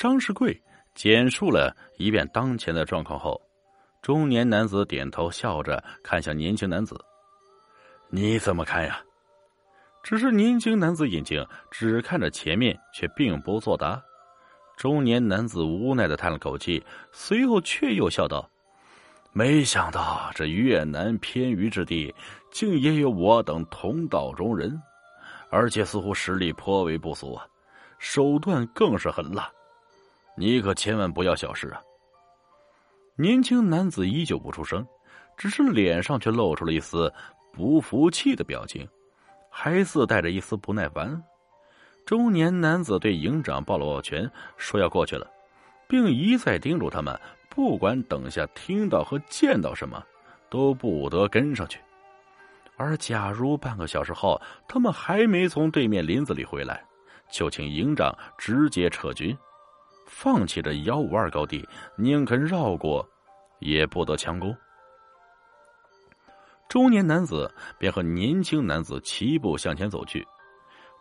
张世贵简述了一遍当前的状况后，中年男子点头笑着看向年轻男子：“你怎么看呀？”只是年轻男子眼睛只看着前面，却并不作答。中年男子无奈的叹了口气，随后却又笑道：“没想到这越南偏隅之地，竟也有我等同道中人，而且似乎实力颇为不俗啊，手段更是狠辣。你可千万不要小视啊！”年轻男子依旧不出声，只是脸上却露出了一丝不服气的表情。还似带着一丝不耐烦，中年男子对营长抱了抱拳，说要过去了，并一再叮嘱他们，不管等下听到和见到什么，都不得跟上去。而假如半个小时后他们还没从对面林子里回来，就请营长直接撤军，放弃这幺五二高地，宁肯绕过，也不得强攻。中年男子便和年轻男子齐步向前走去。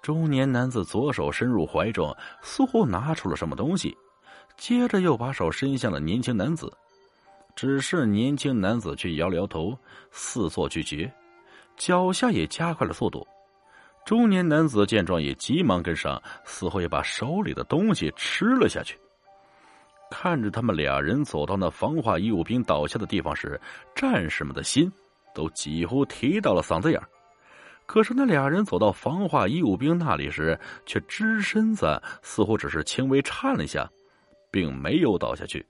中年男子左手伸入怀中，似乎拿出了什么东西，接着又把手伸向了年轻男子。只是年轻男子却摇了摇头，似作拒绝，脚下也加快了速度。中年男子见状也急忙跟上，似乎也把手里的东西吃了下去。看着他们俩人走到那防化义务兵倒下的地方时，战士们的心。都几乎提到了嗓子眼可是那俩人走到防化义务兵那里时，却只身子似乎只是轻微颤了一下，并没有倒下去。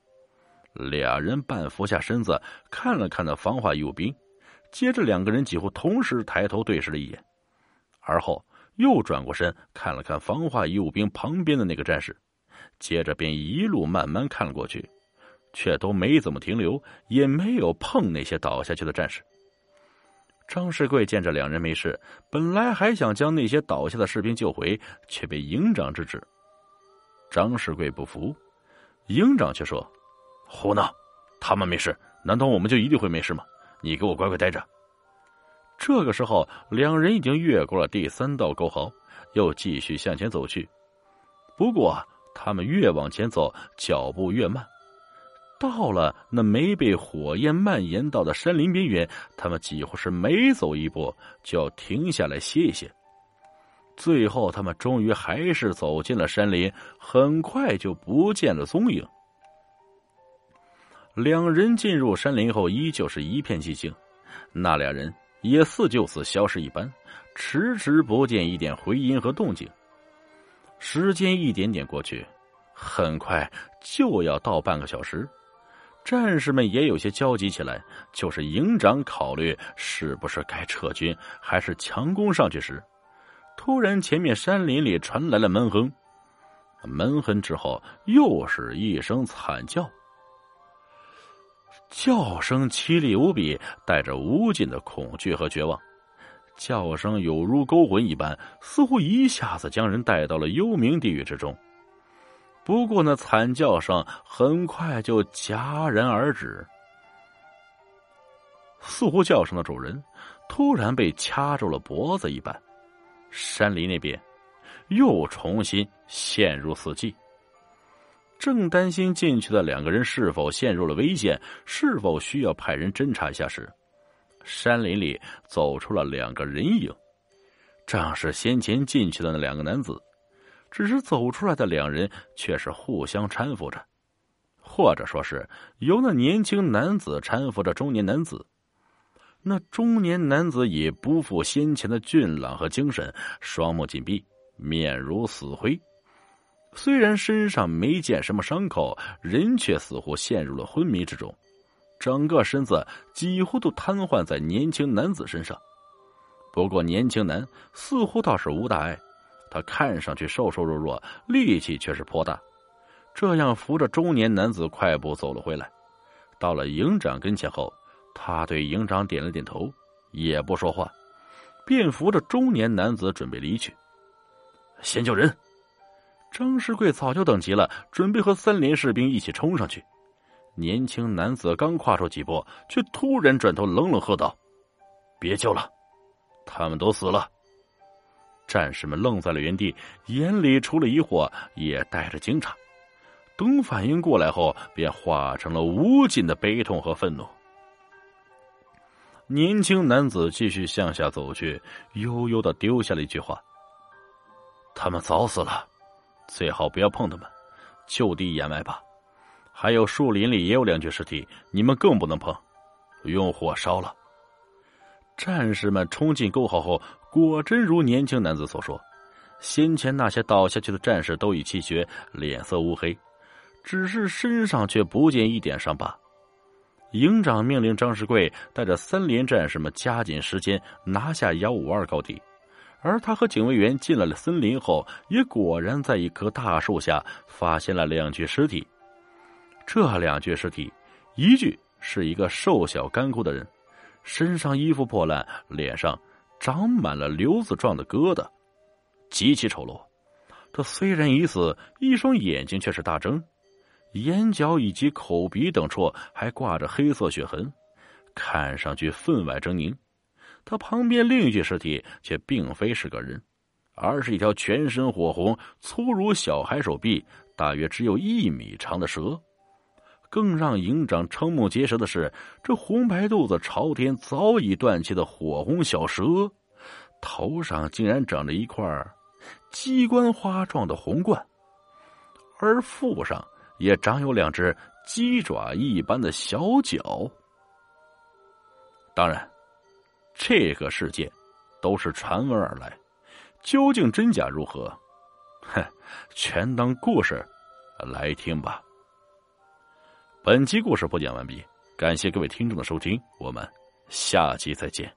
俩人半伏下身子看了看那防化义务兵，接着两个人几乎同时抬头对视了一眼，而后又转过身看了看防化医务兵旁边的那个战士，接着便一路慢慢看了过去，却都没怎么停留，也没有碰那些倒下去的战士。张世贵见这两人没事，本来还想将那些倒下的士兵救回，却被营长制止。张世贵不服，营长却说：“胡闹！他们没事，难道我们就一定会没事吗？你给我乖乖待着。”这个时候，两人已经越过了第三道沟壕，又继续向前走去。不过，他们越往前走，脚步越慢。到了那没被火焰蔓延到的山林边缘，他们几乎是每走一步就要停下来歇一歇。最后，他们终于还是走进了山林，很快就不见了踪影。两人进入山林后，依旧是一片寂静，那俩人也似就此消失一般，迟迟不见一点回音和动静。时间一点点过去，很快就要到半个小时。战士们也有些焦急起来，就是营长考虑是不是该撤军，还是强攻上去时，突然前面山林里传来了闷哼，闷哼之后又是一声惨叫，叫声凄厉无比，带着无尽的恐惧和绝望，叫声有如勾魂一般，似乎一下子将人带到了幽冥地狱之中。不过，那惨叫声很快就戛然而止，似乎叫声的主人突然被掐住了脖子一般。山林那边又重新陷入死寂。正担心进去的两个人是否陷入了危险，是否需要派人侦查一下时，山林里走出了两个人影，正是先前进去的那两个男子。只是走出来的两人却是互相搀扶着，或者说是由那年轻男子搀扶着中年男子。那中年男子已不复先前的俊朗和精神，双目紧闭，面如死灰。虽然身上没见什么伤口，人却似乎陷入了昏迷之中，整个身子几乎都瘫痪在年轻男子身上。不过年轻男似乎倒是无大碍。他看上去瘦瘦弱弱，力气却是颇大。这样扶着中年男子快步走了回来，到了营长跟前后，他对营长点了点头，也不说话，便扶着中年男子准备离去。先救人！张世贵早就等急了，准备和三连士兵一起冲上去。年轻男子刚跨出几步，却突然转头冷冷喝道：“别救了，他们都死了。”战士们愣在了原地，眼里除了疑惑，也带着惊诧。等反应过来后，便化成了无尽的悲痛和愤怒。年轻男子继续向下走去，悠悠的丢下了一句话：“他们早死了，最好不要碰他们，就地掩埋吧。还有树林里也有两具尸体，你们更不能碰，用火烧了。”战士们冲进沟壕后，果真如年轻男子所说，先前那些倒下去的战士都已气绝，脸色乌黑，只是身上却不见一点伤疤。营长命令张世贵带着三连战士们加紧时间拿下幺五二高地，而他和警卫员进来了森林后，也果然在一棵大树下发现了两具尸体。这两具尸体，一具是一个瘦小干枯的人，身上衣服破烂，脸上长满了瘤子状的疙瘩，极其丑陋。他虽然已死，一双眼睛却是大睁。眼角以及口鼻等处还挂着黑色血痕，看上去分外狰狞。他旁边另一具尸体却并非是个人，而是一条全身火红、粗如小孩手臂、大约只有一米长的蛇。更让营长瞠目结舌的是，这红白肚子朝天、早已断气的火红小蛇，头上竟然长着一块鸡冠花状的红冠，而腹上。也长有两只鸡爪一般的小脚。当然，这个世界都是传闻而来，究竟真假如何，哼，全当故事来听吧。本期故事播讲完毕，感谢各位听众的收听，我们下期再见。